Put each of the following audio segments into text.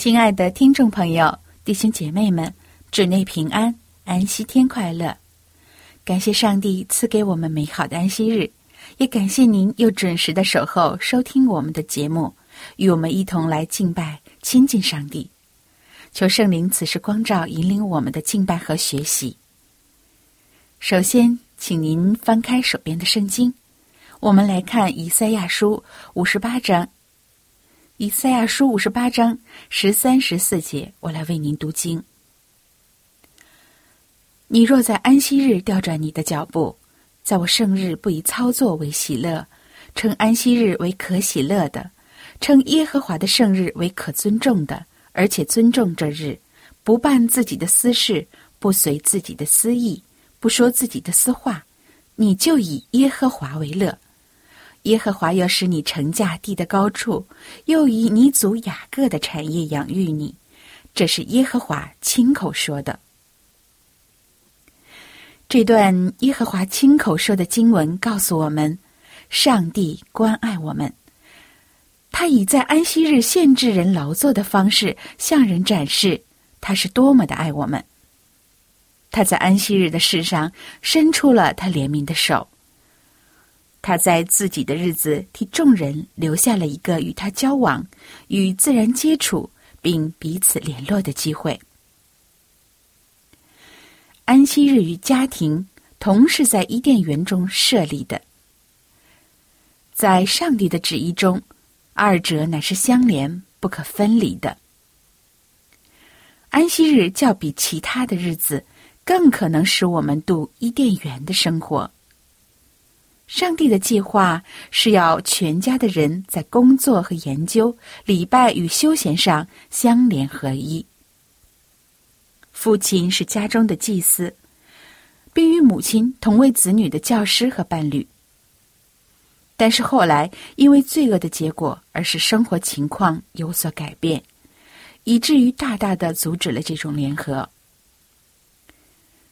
亲爱的听众朋友、弟兄姐妹们，主内平安，安息天快乐！感谢上帝赐给我们美好的安息日，也感谢您又准时的守候收听我们的节目，与我们一同来敬拜、亲近上帝。求圣灵此时光照、引领我们的敬拜和学习。首先，请您翻开手边的圣经，我们来看以赛亚书五十八章。以赛亚书五十八章十三、十四节，我来为您读经。你若在安息日调转你的脚步，在我圣日不以操作为喜乐，称安息日为可喜乐的，称耶和华的圣日为可尊重的，而且尊重这日，不办自己的私事，不随自己的私意，不说自己的私话，你就以耶和华为乐。耶和华要使你乘驾地的高处，又以你祖雅各的产业养育你，这是耶和华亲口说的。这段耶和华亲口说的经文告诉我们，上帝关爱我们，他以在安息日限制人劳作的方式向人展示他是多么的爱我们。他在安息日的事上伸出了他怜悯的手。他在自己的日子替众人留下了一个与他交往、与自然接触并彼此联络的机会。安息日与家庭同是在伊甸园中设立的，在上帝的旨意中，二者乃是相连不可分离的。安息日较比其他的日子更可能使我们度伊甸园的生活。上帝的计划是要全家的人在工作和研究、礼拜与休闲上相连合一。父亲是家中的祭司，并与母亲同为子女的教师和伴侣。但是后来因为罪恶的结果，而使生活情况有所改变，以至于大大的阻止了这种联合。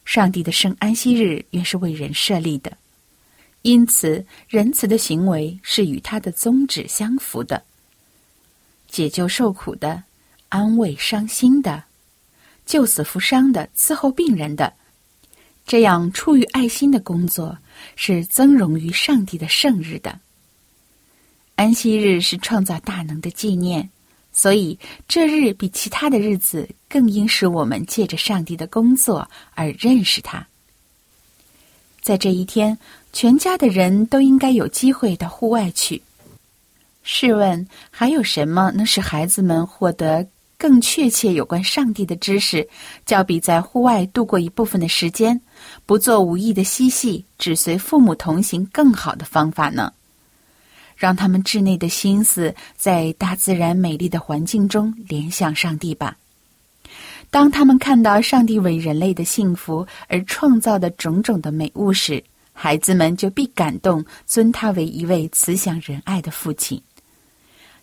上帝的圣安息日原是为人设立的。因此，仁慈的行为是与他的宗旨相符的，解救受苦的，安慰伤心的，救死扶伤的，伺候病人的，这样出于爱心的工作，是增荣于上帝的圣日的。安息日是创造大能的纪念，所以这日比其他的日子更应使我们借着上帝的工作而认识他。在这一天。全家的人都应该有机会到户外去。试问，还有什么能使孩子们获得更确切有关上帝的知识，较比在户外度过一部分的时间，不做无意的嬉戏，只随父母同行更好的方法呢？让他们稚内的心思在大自然美丽的环境中联想上帝吧。当他们看到上帝为人类的幸福而创造的种种的美物时，孩子们就必感动，尊他为一位慈祥仁爱的父亲。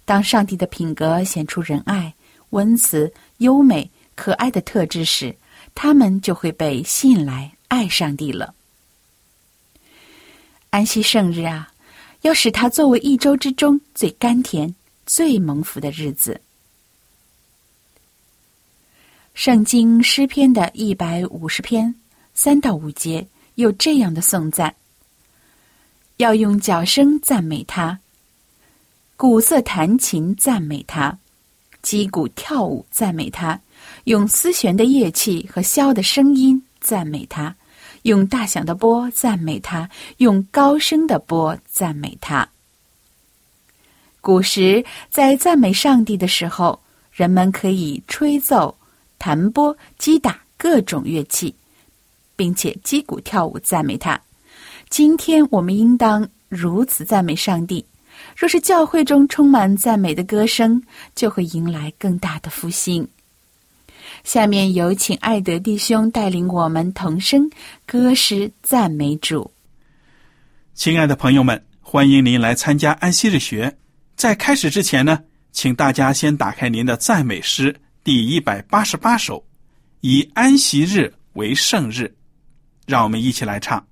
当上帝的品格显出仁爱、温慈、优美、可爱的特质时，他们就会被吸引来爱上帝了。安息圣日啊，要使它作为一周之中最甘甜、最蒙福的日子。圣经诗篇的一百五十篇三到五节。有这样的颂赞，要用脚声赞美他，鼓瑟弹琴赞美他，击鼓跳舞赞美他，用丝弦的乐器和箫的声音赞美他，用大响的波赞美他，用高声的波赞美他。古时在赞美上帝的时候，人们可以吹奏、弹拨、击打各种乐器，并且击鼓跳舞赞美他。今天我们应当如此赞美上帝。若是教会中充满赞美的歌声，就会迎来更大的复兴。下面有请爱德弟兄带领我们同声歌诗赞美主。亲爱的朋友们，欢迎您来参加安息日学。在开始之前呢，请大家先打开您的赞美诗第一百八十八首，以安息日为圣日，让我们一起来唱。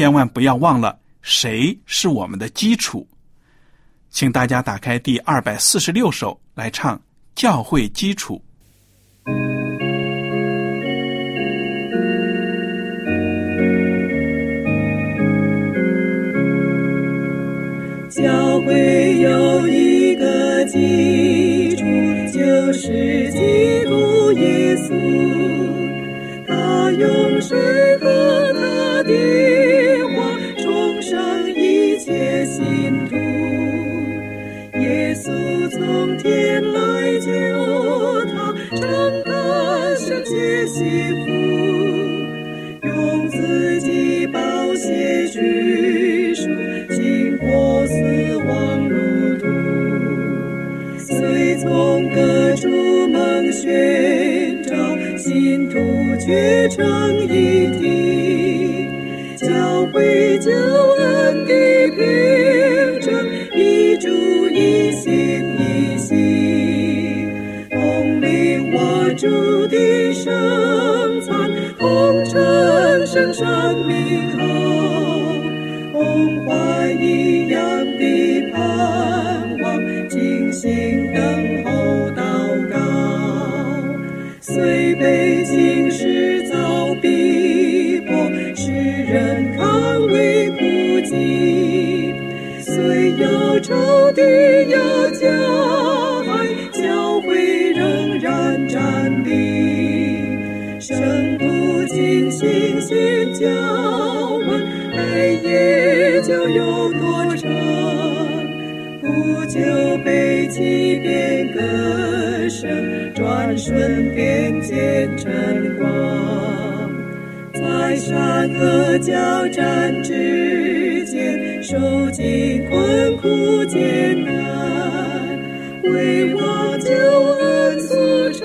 千万不要忘了，谁是我们的基础？请大家打开第二百四十六首来唱《教会基础》。教会有一个基础，就是基督耶稣，他用水和他的。也信徒，耶稣从天来救他，承担圣洁幸福，用自己宝血居住，经过死亡路途，随从各处蒙寻找，信徒聚成一有仇敌要加。站立，圣徒尽心心交问，黑夜就有多长，不久被。起变歌声，转瞬便见晨光。在山河交战之，受尽困苦艰难，为我救恩所成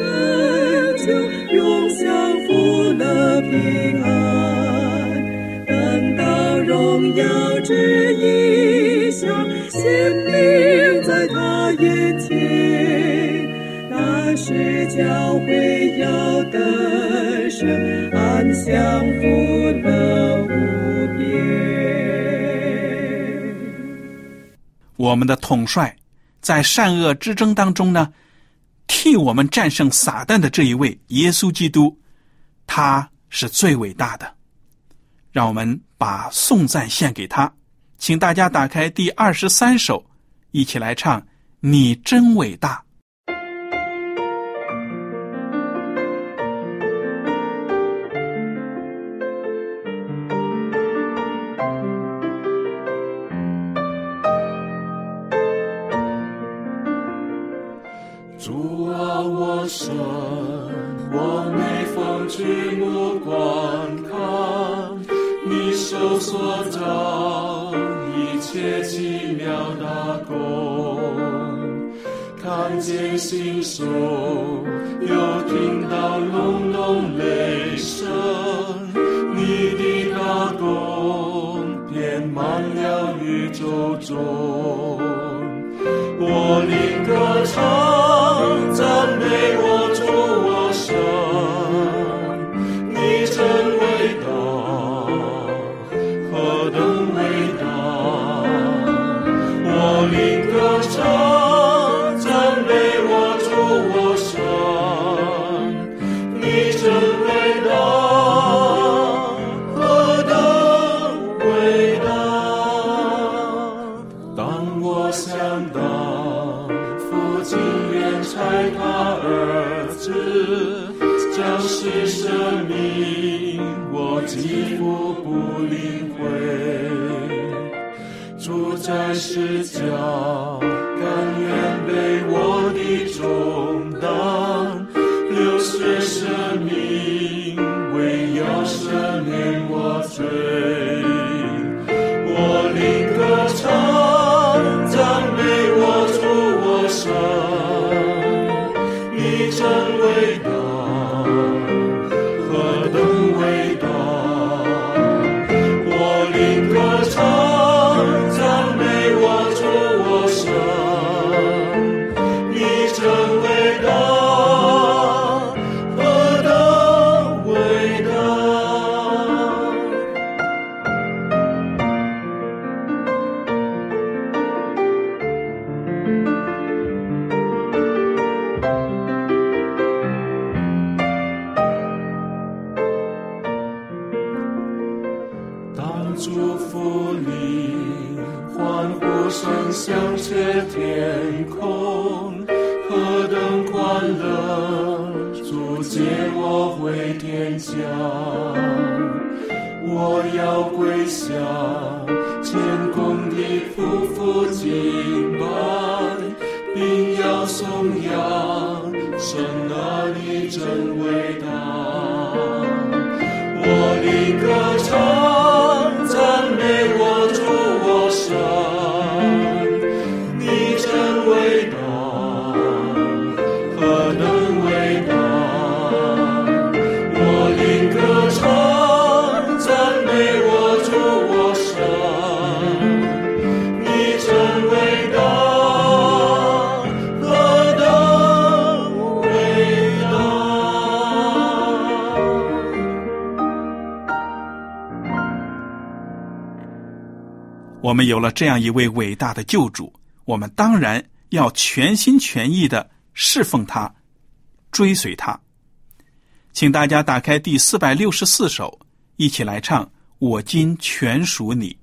就，永享福乐平安。等到荣耀之意象显明在他眼前，那时教会要得胜，安享福乐我们的统帅在善恶之争当中呢，替我们战胜撒旦的这一位耶稣基督，他是最伟大的。让我们把颂赞献给他，请大家打开第二十三首，一起来唱《你真伟大》。看见星宿，又听到隆隆雷声，你的大功遍满了宇宙中。我灵歌唱，赞美我生命，唯有赦免我罪。我灵歌唱，赞美我主我神，你真伟大，声响彻天空，何等欢乐！主接我回天家，我要归下，谦恭地匍匐敬拜，并要颂扬神啊，你真伟大。我的歌我们有了这样一位伟大的救主，我们当然要全心全意的侍奉他，追随他。请大家打开第四百六十四首，一起来唱《我今全属你》。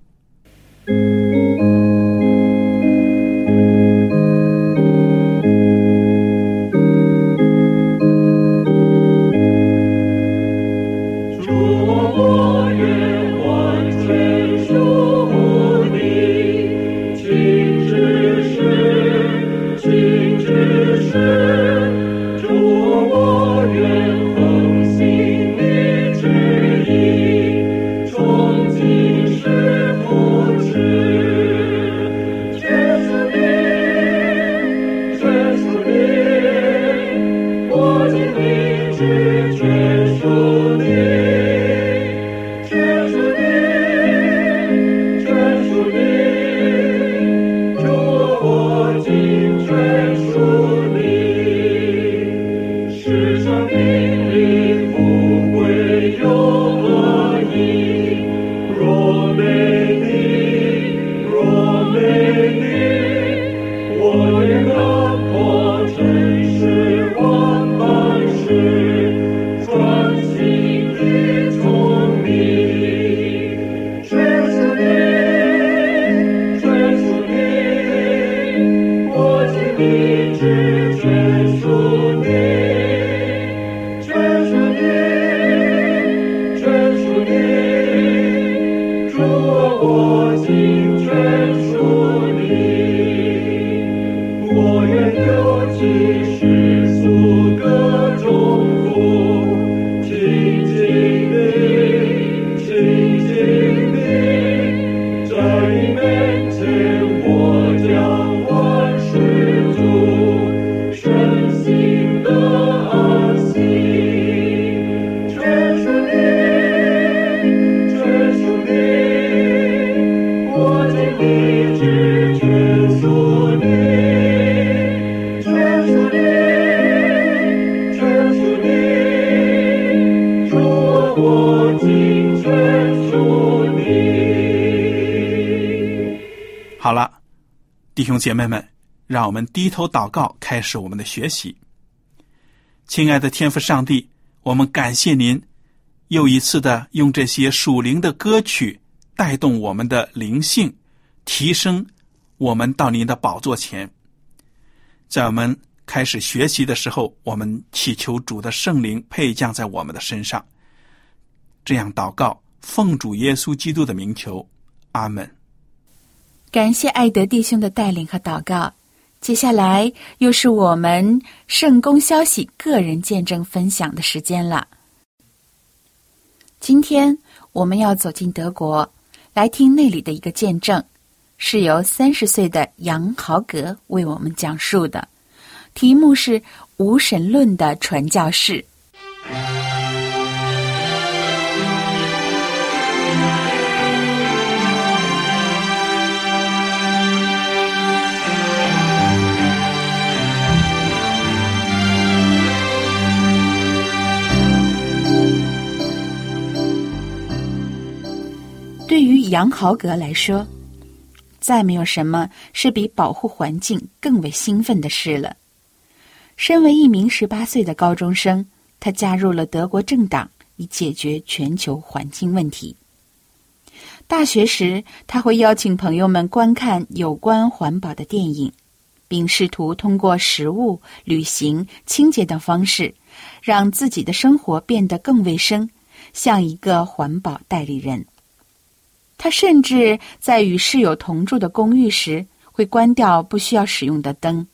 姐妹们，让我们低头祷告，开始我们的学习。亲爱的天父上帝，我们感谢您，又一次的用这些属灵的歌曲带动我们的灵性，提升我们到您的宝座前。在我们开始学习的时候，我们祈求主的圣灵配降在我们的身上。这样祷告，奉主耶稣基督的名求，阿门。感谢爱德弟兄的带领和祷告。接下来又是我们圣公消息个人见证分享的时间了。今天我们要走进德国，来听那里的一个见证，是由三十岁的杨豪格为我们讲述的，题目是“无神论的传教士”。杨豪格来说，再没有什么是比保护环境更为兴奋的事了。身为一名十八岁的高中生，他加入了德国政党，以解决全球环境问题。大学时，他会邀请朋友们观看有关环保的电影，并试图通过食物、旅行、清洁等方式，让自己的生活变得更卫生，像一个环保代理人。他甚至在与室友同住的公寓时，会关掉不需要使用的灯。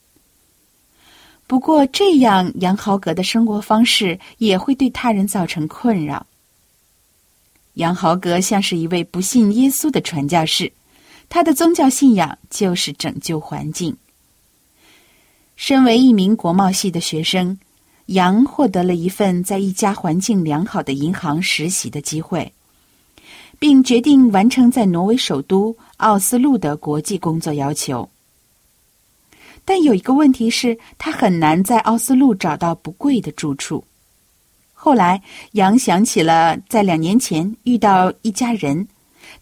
不过，这样杨豪格的生活方式也会对他人造成困扰。杨豪格像是一位不信耶稣的传教士，他的宗教信仰就是拯救环境。身为一名国贸系的学生，杨获得了一份在一家环境良好的银行实习的机会。并决定完成在挪威首都奥斯陆的国际工作要求，但有一个问题是，他很难在奥斯陆找到不贵的住处。后来，杨想起了在两年前遇到一家人，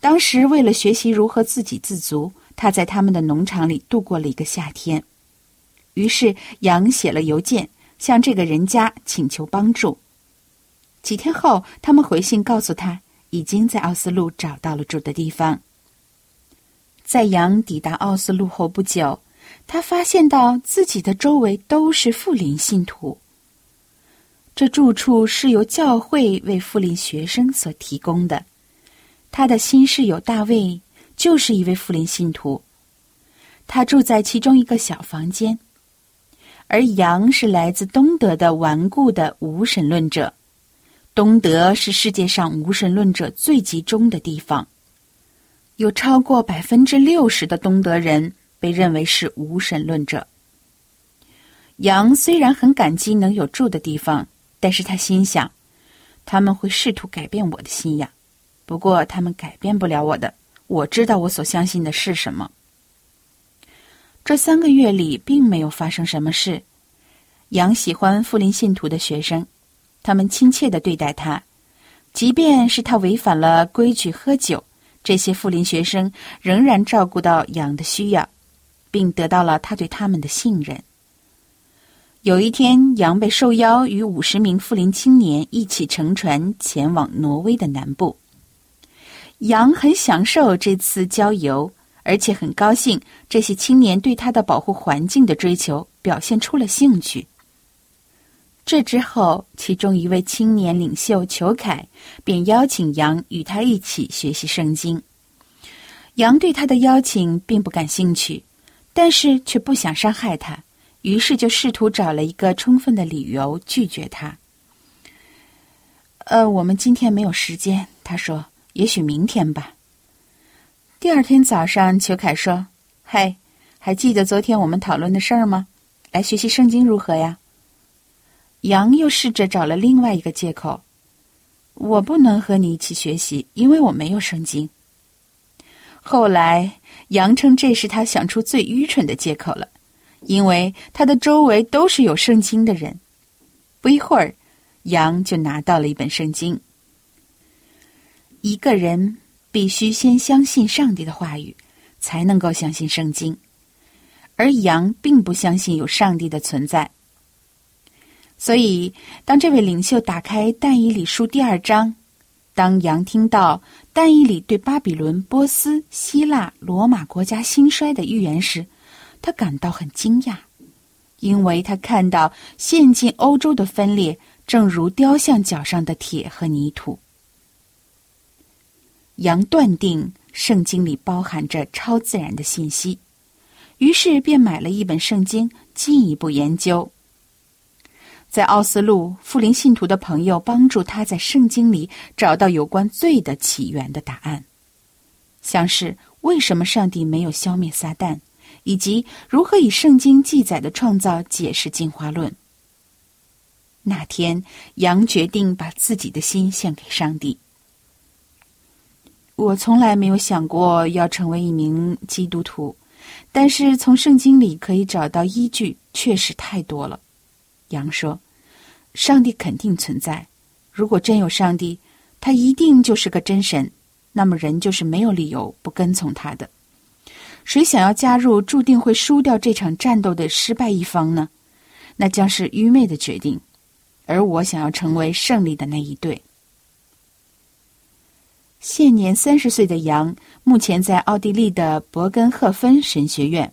当时为了学习如何自给自足，他在他们的农场里度过了一个夏天。于是，杨写了邮件向这个人家请求帮助。几天后，他们回信告诉他。已经在奥斯陆找到了住的地方。在杨抵达奥斯陆后不久，他发现到自己的周围都是富林信徒。这住处是由教会为富林学生所提供的。他的新室友大卫就是一位富林信徒，他住在其中一个小房间，而杨是来自东德的顽固的无神论者。东德是世界上无神论者最集中的地方，有超过百分之六十的东德人被认为是无神论者。羊虽然很感激能有住的地方，但是他心想，他们会试图改变我的信仰，不过他们改变不了我的。我知道我所相信的是什么。这三个月里并没有发生什么事。羊喜欢富林信徒的学生。他们亲切的对待他，即便是他违反了规矩喝酒，这些富林学生仍然照顾到羊的需要，并得到了他对他们的信任。有一天，羊被受邀与五十名富林青年一起乘船前往挪威的南部。羊很享受这次郊游，而且很高兴这些青年对他的保护环境的追求表现出了兴趣。这之后，其中一位青年领袖裘凯便邀请杨与他一起学习圣经。杨对他的邀请并不感兴趣，但是却不想伤害他，于是就试图找了一个充分的理由拒绝他。呃，我们今天没有时间，他说，也许明天吧。第二天早上，裘凯说：“嘿，还记得昨天我们讨论的事儿吗？来学习圣经如何呀？”羊又试着找了另外一个借口：“我不能和你一起学习，因为我没有圣经。”后来，杨称这是他想出最愚蠢的借口了，因为他的周围都是有圣经的人。不一会儿，杨就拿到了一本圣经。一个人必须先相信上帝的话语，才能够相信圣经。而羊并不相信有上帝的存在。所以，当这位领袖打开《但以理书》第二章，当羊听到但以理对巴比伦、波斯、希腊、罗马国家兴衰的预言时，他感到很惊讶，因为他看到现今欧洲的分裂，正如雕像脚上的铁和泥土。羊断定圣经里包含着超自然的信息，于是便买了一本圣经，进一步研究。在奥斯陆，富林信徒的朋友帮助他在圣经里找到有关罪的起源的答案，像是为什么上帝没有消灭撒旦，以及如何以圣经记载的创造解释进化论。那天，羊决定把自己的心献给上帝。我从来没有想过要成为一名基督徒，但是从圣经里可以找到依据，确实太多了。羊说。上帝肯定存在。如果真有上帝，他一定就是个真神。那么人就是没有理由不跟从他的。谁想要加入注定会输掉这场战斗的失败一方呢？那将是愚昧的决定。而我想要成为胜利的那一队。现年三十岁的杨，目前在奥地利的伯根赫芬神学院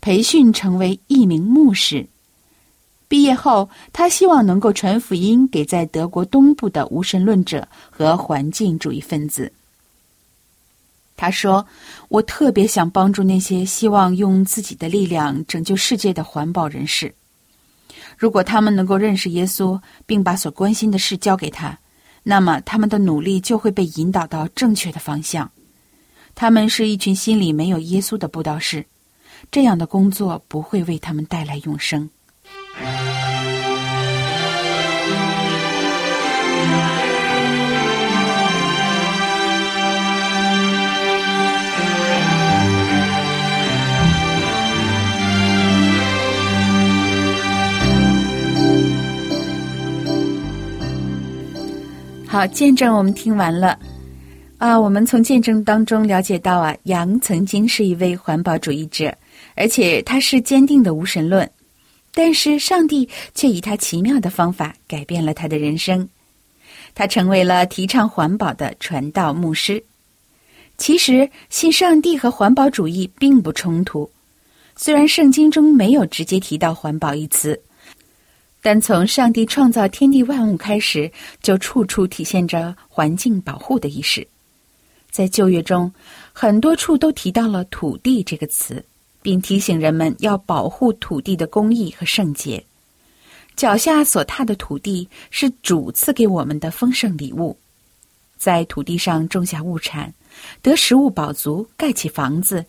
培训，成为一名牧师。毕业后，他希望能够传福音给在德国东部的无神论者和环境主义分子。他说：“我特别想帮助那些希望用自己的力量拯救世界的环保人士。如果他们能够认识耶稣，并把所关心的事交给他，那么他们的努力就会被引导到正确的方向。他们是一群心里没有耶稣的布道士，这样的工作不会为他们带来永生。”好，见证我们听完了啊！我们从见证当中了解到啊，杨曾经是一位环保主义者，而且他是坚定的无神论。但是上帝却以他奇妙的方法改变了他的人生，他成为了提倡环保的传道牧师。其实信上帝和环保主义并不冲突，虽然圣经中没有直接提到环保一词，但从上帝创造天地万物开始，就处处体现着环境保护的意识。在旧约中，很多处都提到了土地这个词。并提醒人们要保护土地的公义和圣洁。脚下所踏的土地是主赐给我们的丰盛礼物，在土地上种下物产，得食物饱足，盖起房子，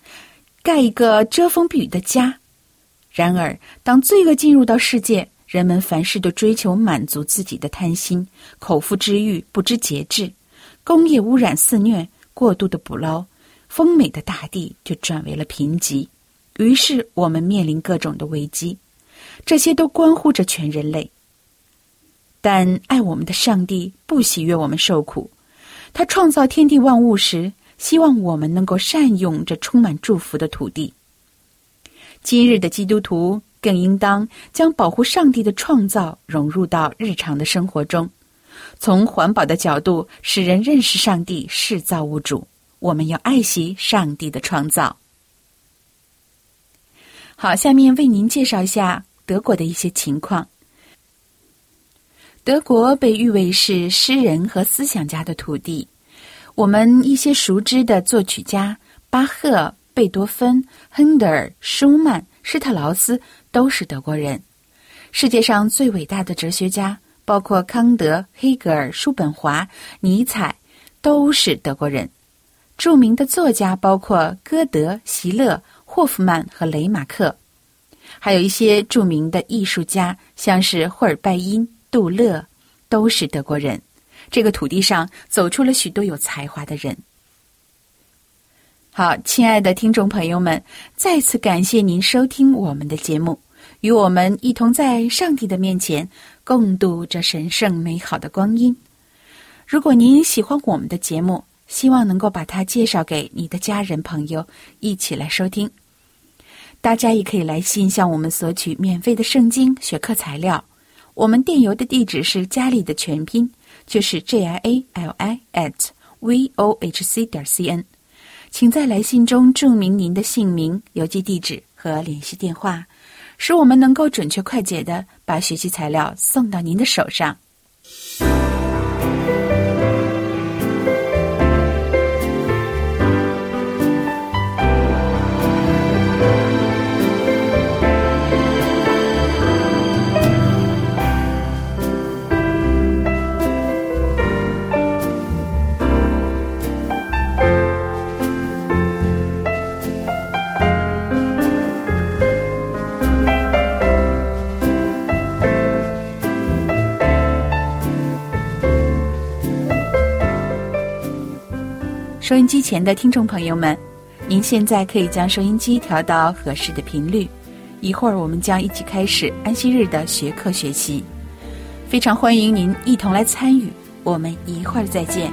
盖一个遮风避雨的家。然而，当罪恶进入到世界，人们凡事都追求满足自己的贪心，口腹之欲不知节制，工业污染肆虐，过度的捕捞，丰美的大地就转为了贫瘠。于是我们面临各种的危机，这些都关乎着全人类。但爱我们的上帝不喜悦我们受苦，他创造天地万物时，希望我们能够善用这充满祝福的土地。今日的基督徒更应当将保护上帝的创造融入到日常的生活中，从环保的角度使人认识上帝是造物主。我们要爱惜上帝的创造。好，下面为您介绍一下德国的一些情况。德国被誉为是诗人和思想家的土地，我们一些熟知的作曲家巴赫、贝多芬、亨德尔、舒曼、施特劳斯都是德国人。世界上最伟大的哲学家，包括康德、黑格尔、叔本华、尼采，都是德国人。著名的作家包括歌德、席勒。霍夫曼和雷马克，还有一些著名的艺术家，像是霍尔拜因、杜勒，都是德国人。这个土地上走出了许多有才华的人。好，亲爱的听众朋友们，再次感谢您收听我们的节目，与我们一同在上帝的面前共度这神圣美好的光阴。如果您喜欢我们的节目，希望能够把它介绍给你的家人朋友，一起来收听。大家也可以来信向我们索取免费的圣经学课材料。我们电邮的地址是家里的全拼，就是 j i a l i at v o h c 点 c n。请在来信中注明您的姓名、邮寄地址和联系电话，使我们能够准确快捷的把学习材料送到您的手上。收音机前的听众朋友们，您现在可以将收音机调到合适的频率。一会儿我们将一起开始安息日的学课学习，非常欢迎您一同来参与。我们一会儿再见。